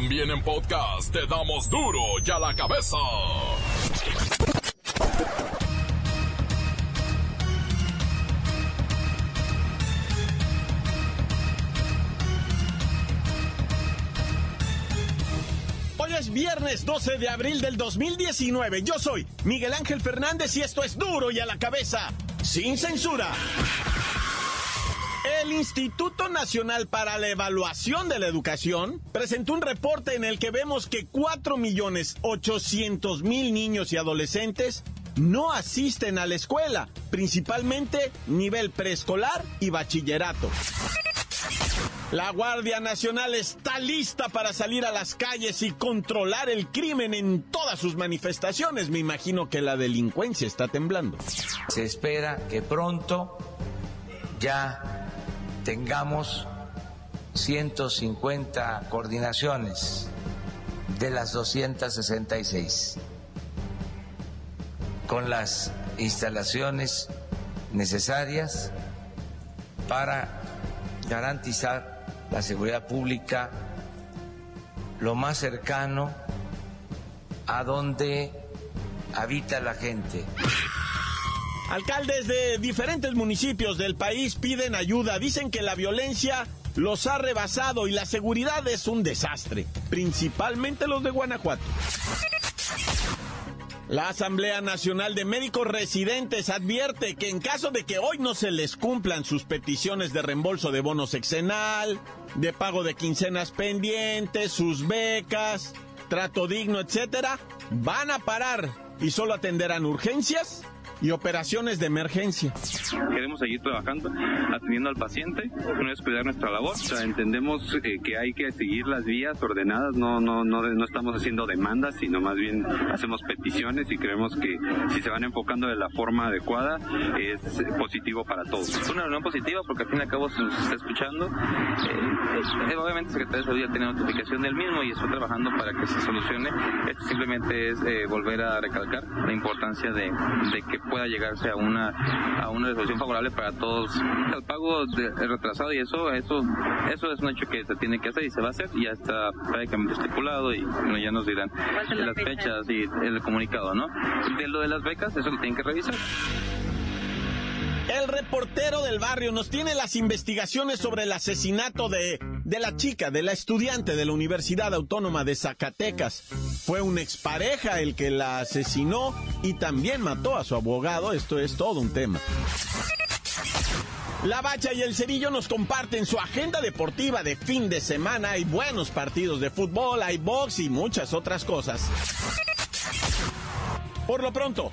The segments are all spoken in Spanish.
También en podcast te damos duro y a la cabeza. Hoy es viernes 12 de abril del 2019. Yo soy Miguel Ángel Fernández y esto es duro y a la cabeza, sin censura. El Instituto Nacional para la Evaluación de la Educación presentó un reporte en el que vemos que 4.800.000 niños y adolescentes no asisten a la escuela, principalmente nivel preescolar y bachillerato. La Guardia Nacional está lista para salir a las calles y controlar el crimen en todas sus manifestaciones. Me imagino que la delincuencia está temblando. Se espera que pronto ya tengamos 150 coordinaciones de las 266 con las instalaciones necesarias para garantizar la seguridad pública lo más cercano a donde habita la gente. Alcaldes de diferentes municipios del país piden ayuda. Dicen que la violencia los ha rebasado y la seguridad es un desastre, principalmente los de Guanajuato. La Asamblea Nacional de Médicos Residentes advierte que en caso de que hoy no se les cumplan sus peticiones de reembolso de bono sexenal, de pago de quincenas pendientes, sus becas, trato digno, etcétera, van a parar y solo atenderán urgencias y operaciones de emergencia. Queremos seguir trabajando, atendiendo al paciente, no descuidar nuestra labor. O sea, entendemos eh, que hay que seguir las vías ordenadas, no, no, no, no estamos haciendo demandas, sino más bien hacemos peticiones y creemos que si se van enfocando de la forma adecuada es positivo para todos. Es una reunión positiva porque al fin y al cabo se nos está escuchando. Eh, obviamente el secretario de Salud ya tiene notificación del mismo y está trabajando para que se solucione. Esto simplemente es eh, volver a recalcar la importancia de, de que pueda llegarse a una a una resolución favorable para todos. El pago de, retrasado y eso eso eso es un hecho que se tiene que hacer y se va a hacer y ya está prácticamente estipulado y bueno, ya nos dirán las fechas y el comunicado, ¿no? De lo de las becas, eso lo tienen que revisar. El reportero del barrio nos tiene las investigaciones sobre el asesinato de, de la chica, de la estudiante de la Universidad Autónoma de Zacatecas. Fue una expareja el que la asesinó y también mató a su abogado. Esto es todo un tema. La Bacha y el Cerillo nos comparten su agenda deportiva de fin de semana. Hay buenos partidos de fútbol, hay box y muchas otras cosas. Por lo pronto,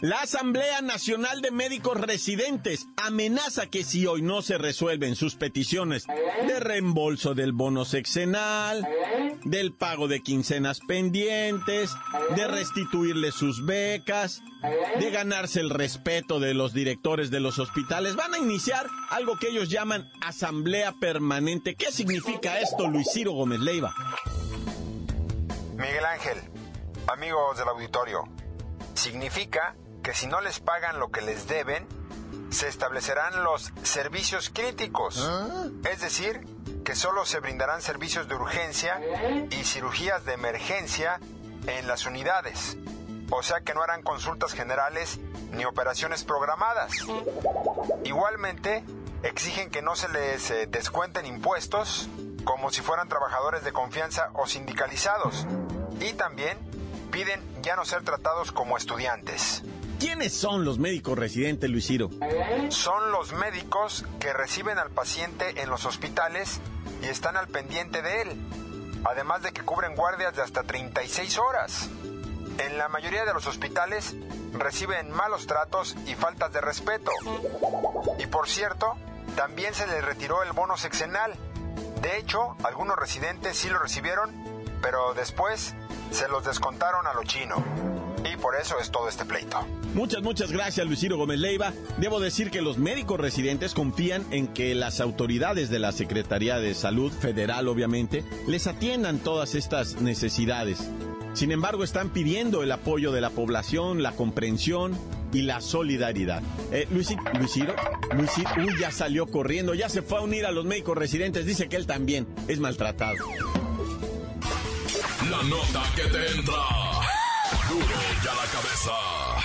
La Asamblea Nacional de Médicos Residentes amenaza que si hoy no se resuelven sus peticiones de reembolso del bono sexenal, del pago de quincenas pendientes, de restituirle sus becas, de ganarse el respeto de los directores de los hospitales, van a iniciar algo que ellos llaman Asamblea Permanente. ¿Qué significa esto, Luis Ciro Gómez Leiva? Miguel Ángel, amigos del auditorio, significa que si no les pagan lo que les deben, se establecerán los servicios críticos. Es decir, que solo se brindarán servicios de urgencia y cirugías de emergencia en las unidades. O sea que no harán consultas generales ni operaciones programadas. Igualmente, exigen que no se les eh, descuenten impuestos como si fueran trabajadores de confianza o sindicalizados. Y también piden ya no ser tratados como estudiantes. ¿Quiénes son los médicos residentes, Luis Ciro? Son los médicos que reciben al paciente en los hospitales y están al pendiente de él, además de que cubren guardias de hasta 36 horas. en la mayoría de los hospitales reciben malos tratos y faltas de respeto. Y por cierto, también se les retiró el bono sexenal. De hecho, algunos residentes sí lo recibieron, pero después se los descontaron a lo chino. Y por eso es todo este pleito. Muchas, muchas gracias, Luis Gómez Leiva. Debo decir que los médicos residentes confían en que las autoridades de la Secretaría de Salud Federal, obviamente, les atiendan todas estas necesidades. Sin embargo, están pidiendo el apoyo de la población, la comprensión y la solidaridad. Eh, Luis, Luisiro, uy, ya salió corriendo, ya se fue a unir a los médicos residentes, dice que él también es maltratado. La nota que te entra. Duro ya la cabeza.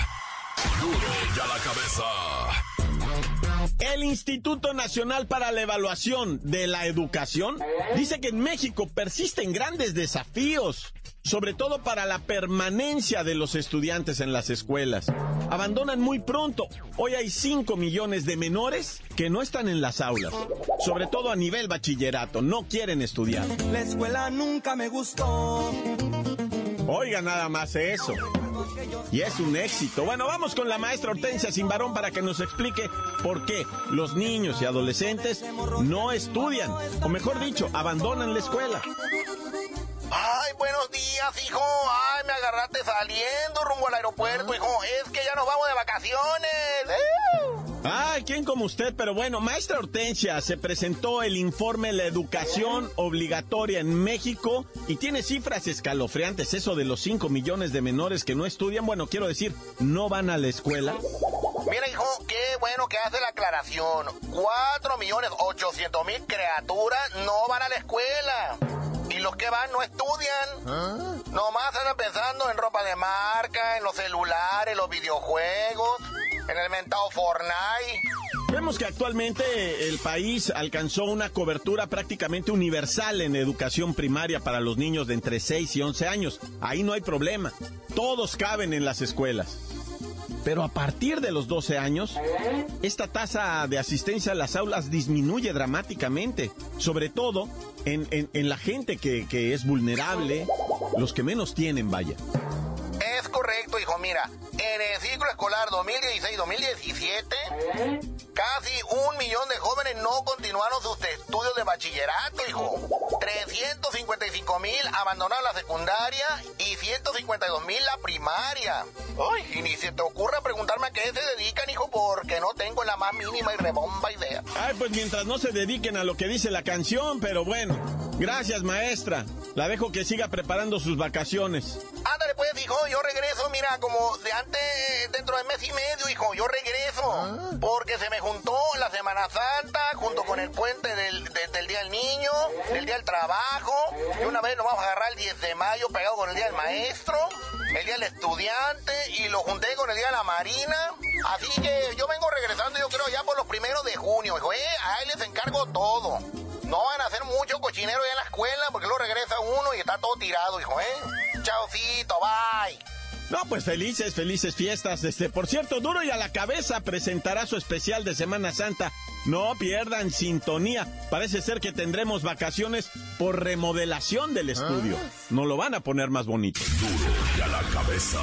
Duro la cabeza. El Instituto Nacional para la Evaluación de la Educación dice que en México persisten grandes desafíos sobre todo para la permanencia de los estudiantes en las escuelas. Abandonan muy pronto. Hoy hay 5 millones de menores que no están en las aulas, sobre todo a nivel bachillerato, no quieren estudiar. La escuela nunca me gustó. Oiga nada más eso. Y es un éxito. Bueno, vamos con la maestra Hortensia Simbarón para que nos explique por qué los niños y adolescentes no estudian, o mejor dicho, abandonan la escuela. Ay, buenos días, hijo. Ay, me agarraste saliendo rumbo al aeropuerto, hijo. Es que ya nos vamos de vacaciones. Ay, ¿quién como usted? Pero bueno, maestra Hortensia, se presentó el informe La educación obligatoria en México y tiene cifras escalofriantes. Eso de los 5 millones de menores que no estudian, bueno, quiero decir, no van a la escuela. Mira, hijo, qué bueno que hace la aclaración. 4 millones 800 mil criaturas no van a la escuela y los que van no estudian. ¿Ah? Nomás andan pensando en ropa de marca, en los celulares, los videojuegos, en el mentado Fortnite. Vemos que actualmente el país alcanzó una cobertura prácticamente universal en educación primaria para los niños de entre 6 y 11 años. Ahí no hay problema. Todos caben en las escuelas. Pero a partir de los 12 años, esta tasa de asistencia a las aulas disminuye dramáticamente, sobre todo en, la gente que, que es vulnerable, los que menos tienen, vaya. Mira, en el ciclo escolar 2016-2017, casi un millón de jóvenes no continuaron sus estudios de bachillerato, hijo. 355 mil abandonaron la secundaria y 152 mil la primaria. Ay, y ni se te ocurra preguntarme a qué se dedican, hijo, porque no tengo la más mínima y rebomba idea. Ay, pues mientras no se dediquen a lo que dice la canción, pero bueno. Gracias, maestra. La dejo que siga preparando sus vacaciones. Ándale, pues, hijo, yo regreso, mira, como de antes, dentro de mes y medio, hijo, yo regreso. Ah. Porque se me juntó la Semana Santa, junto con el puente del, Día del Niño, del Día del Trabajo. Y una vez nos vamos a agarrar el 10 de mayo pegado con el Día del Maestro, el Día del Estudiante, y lo junté con el Día de la Marina. Así que yo vengo regresando, yo creo, ya por los primeros de junio, hijo, ¿eh? Ahí les encargo todo. No van a hacer mucho cochinero ya en la escuela porque luego regresa uno y está todo tirado, hijo, ¿eh? Chaucito, bye. No, pues felices, felices fiestas. Este, por cierto, Duro y a la cabeza presentará su especial de Semana Santa. No pierdan sintonía. Parece ser que tendremos vacaciones por remodelación del estudio. Ah. No lo van a poner más bonito. Duro y a la cabeza.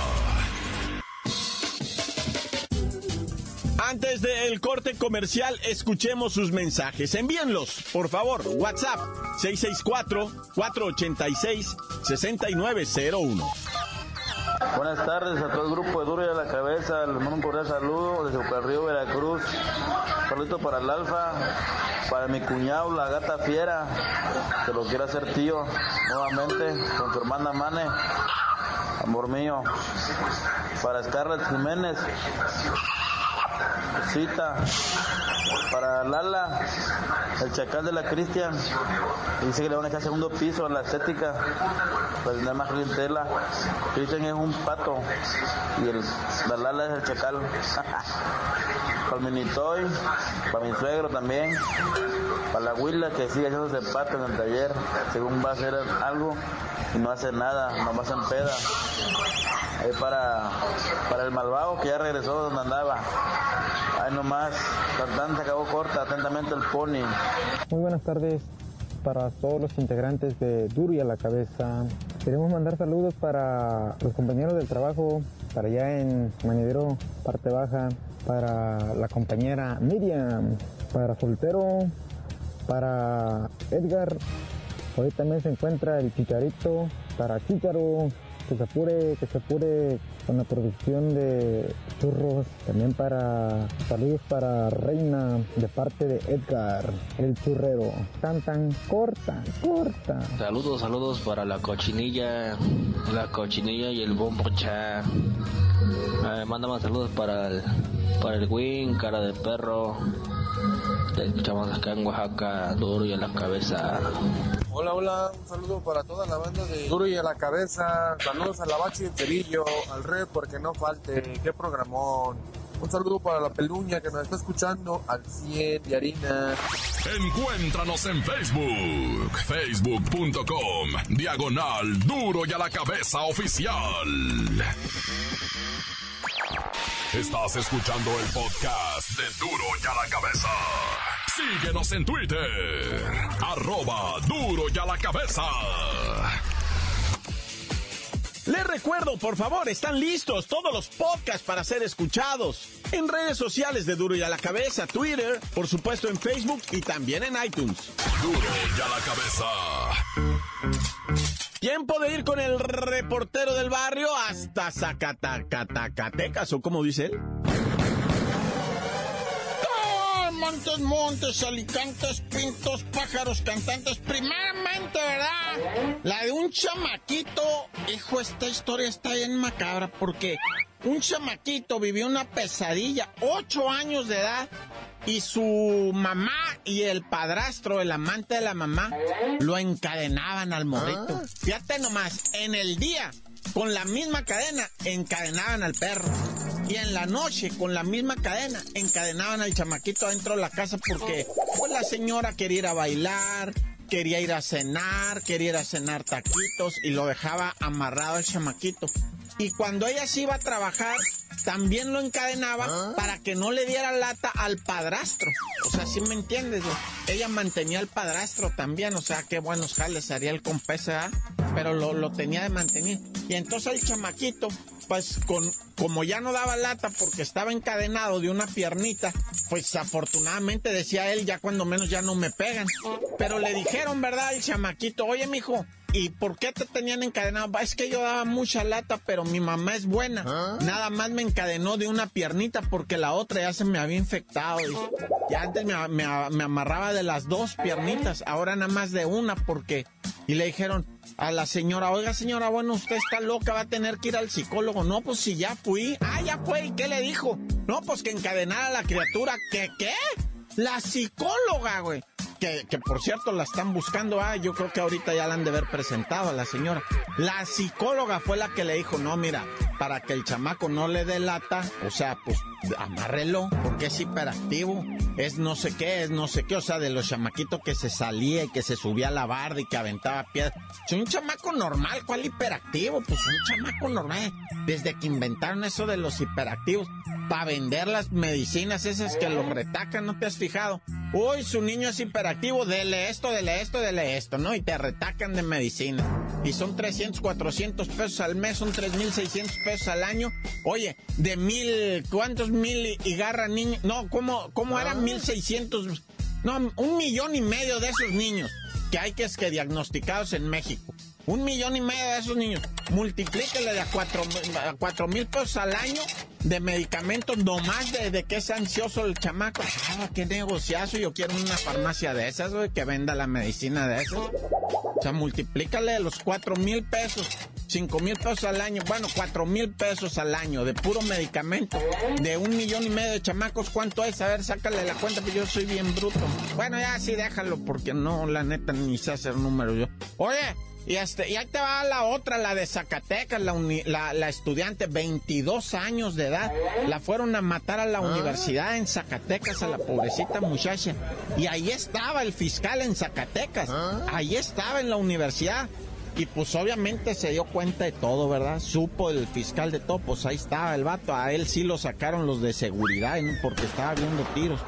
Antes del corte comercial, escuchemos sus mensajes. Envíenlos, por favor. WhatsApp 664-486-6901. Buenas tardes a todo el grupo de Duro y a la Cabeza. Les mando un cordial saludo desde Río, Veracruz. Saludito para el Alfa, para mi cuñado, la gata fiera, que lo quiere hacer tío nuevamente con su hermana Mane. Amor mío. Para Scarlett Jiménez, Cita para Lala, el chacal de la Cristian. Dice que le van a echar segundo piso en la estética para tener más clientela. Cristian es un pato y el, la Lala es el chacal. para el minitoy, para mi suegro también, para la Huila que sigue haciéndose pato en el taller, según va a hacer algo y no hace nada, nomás en peda. Ahí para, para el malvado que ya regresó donde andaba. Nomás, acabó corta, atentamente el pony. Muy buenas tardes para todos los integrantes de Duro y a la Cabeza. Queremos mandar saludos para los compañeros del trabajo, para allá en Manidero, parte baja, para la compañera Miriam, para Soltero, para Edgar. Hoy también se encuentra el Chicharito, para Chicharo, que se apure, que se apure con la producción de churros. También para saludos para Reina de parte de Edgar, el churrero. Cantan corta, corta. Saludos, saludos para la cochinilla, la cochinilla y el bombocha. Eh, manda más saludos para el, para el Win, cara de perro. Escuchamos acá en Oaxaca, duro y a la cabeza. Hola, hola, un saludo para toda la banda de Duro y a la cabeza. Saludos a la Bachi del Cerillo, al Red porque no falte. Qué programón. Un saludo para la peluña que nos está escuchando al 100 de harina. Encuéntranos en Facebook, facebook.com, diagonal duro y a la cabeza oficial. Estás escuchando el podcast de duro y a la cabeza. Síguenos en Twitter, arroba duro y a la cabeza. Les recuerdo, por favor, están listos todos los podcasts para ser escuchados en redes sociales de Duro y a la Cabeza, Twitter, por supuesto en Facebook y también en iTunes. Duro y a la cabeza. Tiempo de ir con el reportero del barrio hasta Zacatacatecas, o como dice él. Montes, montes, alicantes, pintos, pájaros, cantantes. Primeramente, ¿verdad? La de un chamaquito. Hijo, esta historia está bien macabra porque un chamaquito vivió una pesadilla, ocho años de edad, y su mamá y el padrastro, el amante de la mamá, lo encadenaban al morrito. Fíjate nomás, en el día, con la misma cadena, encadenaban al perro. Y en la noche, con la misma cadena, encadenaban al chamaquito adentro de la casa porque pues, la señora quería ir a bailar, quería ir a cenar, quería ir a cenar taquitos y lo dejaba amarrado al chamaquito. Y cuando ella se iba a trabajar, también lo encadenaba para que no le diera lata al padrastro. O sea, ¿sí me entiendes? Ella mantenía al padrastro también, o sea, qué buenos jales haría el compesa, pero lo, lo tenía de mantener. Y entonces el chamaquito, pues con, como ya no daba lata porque estaba encadenado de una piernita, pues afortunadamente decía él, ya cuando menos ya no me pegan. Pero le dijeron, ¿verdad? El chamaquito, oye, mijo, ¿Y por qué te tenían encadenado? Es que yo daba mucha lata, pero mi mamá es buena. Nada más me encadenó de una piernita porque la otra ya se me había infectado. Y antes me, me, me, amarraba de las dos piernitas, ahora nada más de una porque... Y le dijeron a la señora, oiga señora, bueno, usted está loca, va a tener que ir al psicólogo. No, pues si ya fui. Ah, ya fue. ¿Y qué le dijo? No, pues que encadenara a la criatura. ¿Qué? ¿Qué? La psicóloga, güey. Que, que, por cierto la están buscando, ah, yo creo que ahorita ya la han de haber presentado a la señora. La psicóloga fue la que le dijo, no, mira, para que el chamaco no le dé lata, o sea, pues amárrelo, porque es hiperactivo, es no sé qué, es no sé qué, o sea, de los chamaquitos que se salía y que se subía a la barda y que aventaba piedras. Es un chamaco normal, ¿cuál hiperactivo? Pues un chamaco normal. Desde que inventaron eso de los hiperactivos, para vender las medicinas esas que los retacan, ¿no te has fijado? Uy, su niño es hiperactivo, dele esto, dele esto, dele esto, ¿no? Y te retacan de medicina. Y son 300, 400 pesos al mes, son 3.600 pesos al año. Oye, de mil, ¿cuántos mil y garra niños? No, ¿cómo, cómo eran 1.600? No, un millón y medio de esos niños que hay que, es que diagnosticados en México. Un millón y medio de esos niños. Multiplíquele de a cuatro, mil pesos al año de medicamentos nomás de, de que es ansioso el chamaco. Ah, qué negociazo. Yo quiero una farmacia de esas, güey, que venda la medicina de esas. O sea, multiplícale los cuatro mil pesos, cinco mil pesos al año, bueno, cuatro mil pesos al año de puro medicamento, de un millón y medio de chamacos, ¿cuánto es? A ver, sácale la cuenta, que yo soy bien bruto. Bueno, ya sí, déjalo, porque no, la neta, ni sé hacer números yo. Oye, y, este, y ahí te va la otra, la de Zacatecas, la, la, la, estudiante, 22 años de edad. La fueron a matar a la Ah. universidad en Zacatecas, a la pobrecita muchacha. Y ahí estaba el fiscal en Zacatecas. Ah. Ahí estaba en la universidad. Y pues obviamente se dio cuenta de todo, ¿verdad? Supo el fiscal de todo, pues ahí estaba el vato. A él sí lo sacaron los de seguridad, ¿no? porque estaba viendo tiros.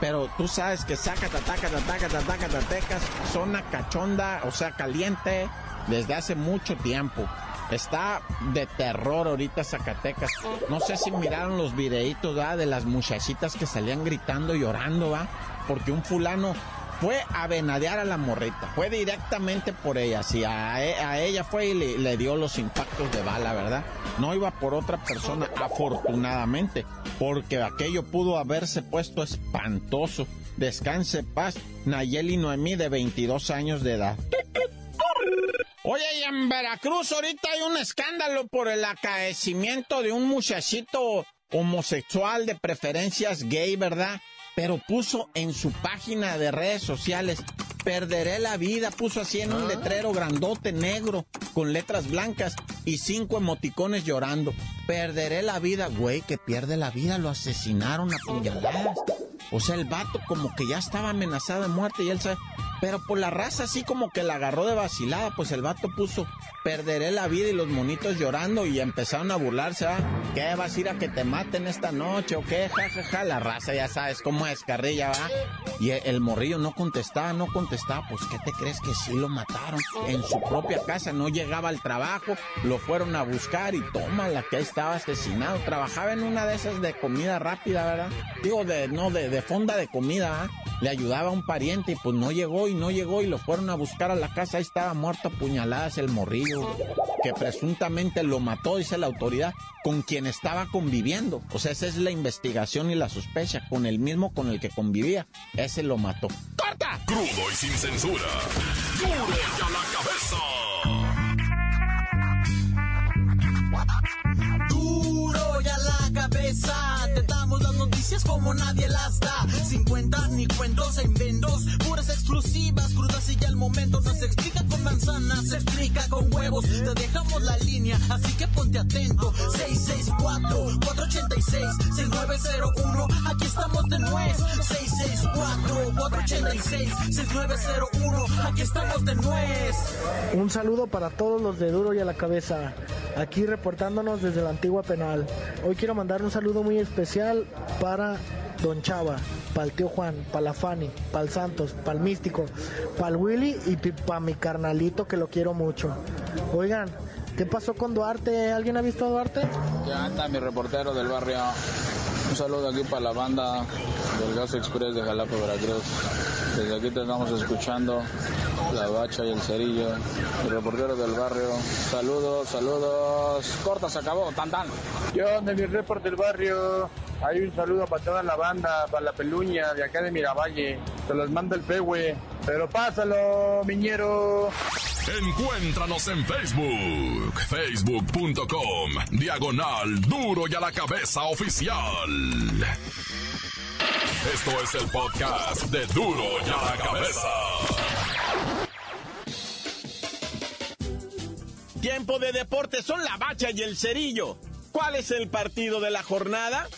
Pero tú sabes que saca, tataca, tataca, tataca, tatecas, zona cachonda, o sea, caliente, desde hace mucho tiempo. Está de terror ahorita Zacatecas. No sé si miraron los videitos de las muchachitas que salían gritando y llorando, ¿va? Porque un fulano fue a venadear a la morrita. Fue directamente por ella. Sí, a, ella fue y le, le, dio los impactos de bala, ¿verdad? No iba por otra persona, afortunadamente. Porque aquello pudo haberse puesto espantoso. Descanse paz. Nayeli Noemí, de 22 años de edad. Oye, y en Veracruz ahorita hay un escándalo por el acaecimiento de un muchachito homosexual de preferencias gay, ¿verdad? Pero puso en su página de redes sociales, perderé la vida, puso así en un ah. letrero grandote negro con letras blancas y cinco emoticones llorando. Perderé la vida, güey, que pierde la vida, lo asesinaron a puñaladas. O sea, el vato como que ya estaba amenazado de muerte y él sabe. Pero por la raza así como que la agarró de vacilada, pues el vato puso, perderé la vida y los monitos llorando y empezaron a burlarse, ¿ah? ¿Qué vas a ir a que te maten esta noche o qué? Ja, ja, ja, la raza ya sabes cómo es, carrilla, ¿va? Y el morrillo no contestaba, no contestaba, pues ¿qué te crees que sí lo mataron? En su propia casa, no llegaba al trabajo, lo fueron a buscar y toma la que estaba asesinado. Trabajaba en una de esas de comida rápida, ¿verdad? Digo, de, no, de, de fonda de comida, ¿ah? Le ayudaba a un pariente y pues no llegó y no llegó y lo fueron a buscar a la casa. Ahí estaba muerto a puñaladas el morrillo, que presuntamente lo mató, dice la autoridad, con quien estaba conviviendo. O sea, esa es la investigación y la sospecha, con el mismo con el que convivía. Ese lo mató. ¡Corta! Crudo y sin censura. ¡Duro a la cabeza! Duro y a la cabeza. Noticias como nadie las da. Sin cuentas ni cuentos en vendos. Puras exclusivas, crudas y ya el momento. No se explica con manzanas, se explica con huevos. Te dejamos la línea, así que ponte atento. 664-486-6901. Aquí estamos de nuez. 664-486-6901. Aquí estamos de nuez. Un saludo para todos los de Duro y a la cabeza. Aquí reportándonos desde la antigua penal. Hoy quiero mandar un saludo muy especial para Don Chava, para el tío Juan, para la Fanny, para el Santos, para el Místico, para el Willy y para mi carnalito que lo quiero mucho. Oigan, ¿qué pasó con Duarte? ¿Alguien ha visto a Duarte? Ya anda mi reportero del barrio. Un saludo aquí para la banda del Gas Express de Jalapa, Veracruz. Desde aquí te estamos escuchando la bacha y el cerillo, el reportero del barrio. Saludos, saludos. Corta, se acabó, tan tan. Yo de mi report del barrio. Hay un saludo para toda la banda, para la peluña de acá de Miravalle. Se los manda el pegue. Pero pásalo, miñero. Encuéntranos en Facebook, facebook.com, diagonal duro y a la cabeza oficial. Esto es el podcast de duro y a la cabeza. Tiempo de deporte son la bacha y el cerillo. ¿Cuál es el partido de la jornada?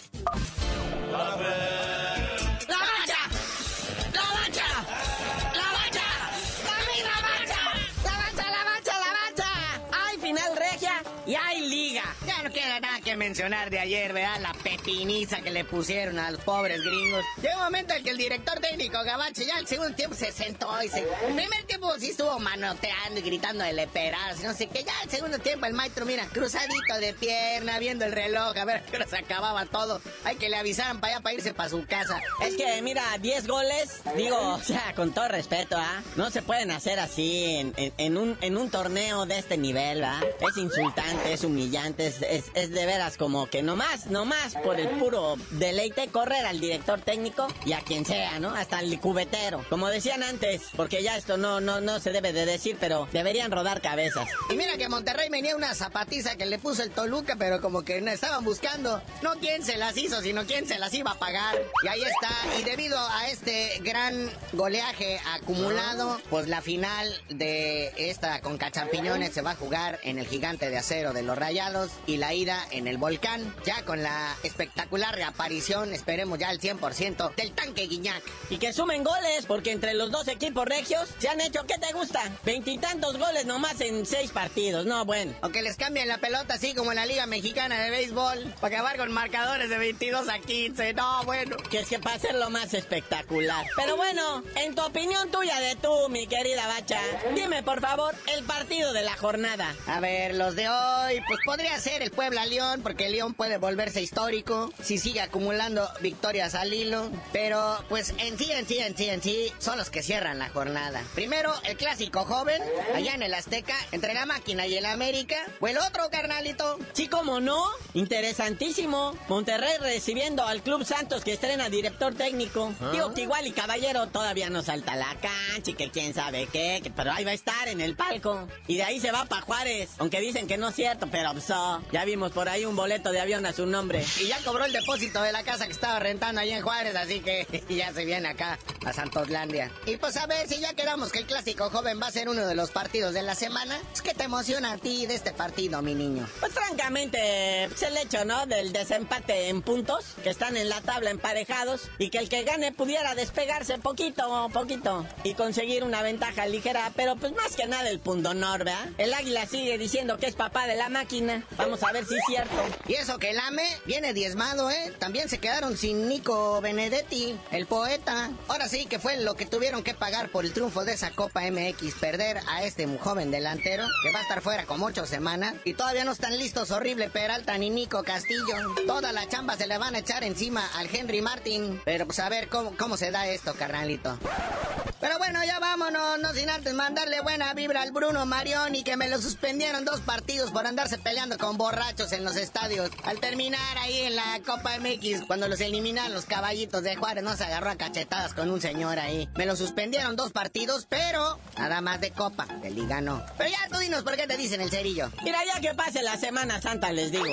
Mencionar de ayer, ¿verdad? La pepiniza que le pusieron a los pobres gringos. Llegó un momento en que el director técnico Gabache ya el segundo tiempo se sentó y se... El primer tiempo sí estuvo manoteando y gritando de leperas, no sé qué. Ya el segundo tiempo el maestro, mira, cruzadito de pierna, viendo el reloj, a ver qué se acababa todo. Hay que le avisaran para allá para irse para su casa. Es que, mira, 10 goles, digo, o sea, con todo respeto, ¿ah? No se pueden hacer así en, un, en un torneo de este nivel, ¿ah? Es insultante, es humillante, es, es de veras como que nomás, nomás por el puro deleite correr al director técnico y a quien sea, ¿no? Hasta el cubetero. Como decían antes, porque ya esto no, no, no se debe de decir, pero deberían rodar cabezas. Y mira que Monterrey venía una zapatiza que le puso el Toluca, pero como que no estaban buscando, no quién se las hizo, sino quién se las iba a pagar. Y ahí está. Y debido a este gran goleaje acumulado, pues la final de esta con Cachampiñones se va a jugar en el gigante de acero de los Rayados y la ida en el volcán, ya con la espectacular reaparición, esperemos ya el 100% del tanque Guiñac. Y que sumen goles, porque entre los dos equipos regios se han hecho, ¿qué te gusta? Veintitantos goles nomás en seis partidos, no, bueno. O que les cambien la pelota así como en la Liga Mexicana de Béisbol, para acabar con marcadores de 22 a 15, no, bueno. Que es que para hacerlo más espectacular. Pero bueno, en tu opinión tuya de tú, mi querida Bacha, dime por favor el partido de la jornada. A ver, los de hoy, pues podría ser el Puebla León, porque el León puede volverse histórico si sigue acumulando victorias al hilo. Pero pues en sí, en sí, en sí, en sí, son los que cierran la jornada. Primero, el clásico joven, allá en el Azteca, entre la máquina y el América. O el otro, carnalito. Sí, como no. Interesantísimo. Monterrey recibiendo al Club Santos que estrena director técnico. Digo que igual y caballero todavía no salta la cancha y que quién sabe qué, que- pero ahí va a estar en el palco. Y de ahí se va para Juárez. Aunque dicen que no es cierto, pero pues, oh, ya vimos por ahí un boleto de avión a su nombre. Y ya cobró el depósito de la casa que estaba rentando allá en Juárez, así que ya se viene acá a Santoslandia. Y pues a ver, si ya quedamos que el clásico joven va a ser uno de los partidos de la semana, pues, ¿qué te emociona a ti de este partido, mi niño? Pues francamente, pues el hecho, ¿no? Del desempate en puntos, que están en la tabla emparejados, y que el que gane pudiera despegarse poquito, poquito, y conseguir una ventaja ligera, pero pues más que nada el pundonor, ¿verdad? El águila sigue diciendo que es papá de la máquina. Vamos a ver si es cierto. Y eso que el AME viene diezmado, ¿eh? También se quedaron sin Nico Benedetti, el poeta. Ahora sí que fue lo que tuvieron que pagar por el triunfo de esa Copa MX, perder a este joven delantero, que va a estar fuera como ocho semanas. Y todavía no están listos horrible Peralta ni Nico Castillo. Toda la chamba se le van a echar encima al Henry Martin. Pero pues a ver cómo, cómo se da esto, carnalito. Pero bueno, ya vámonos, no sin antes mandarle buena vibra al Bruno Marioni, que me lo suspendieron dos partidos por andarse peleando con borrachos en los estadios. Al terminar ahí en la Copa MX, cuando los eliminan los caballitos de Juárez, no se agarró a cachetadas con un señor ahí. Me lo suspendieron dos partidos, pero nada más de Copa, de Liga no. Pero ya tú dinos por qué te dicen el cerillo. Mira, ya que pase la Semana Santa, les digo.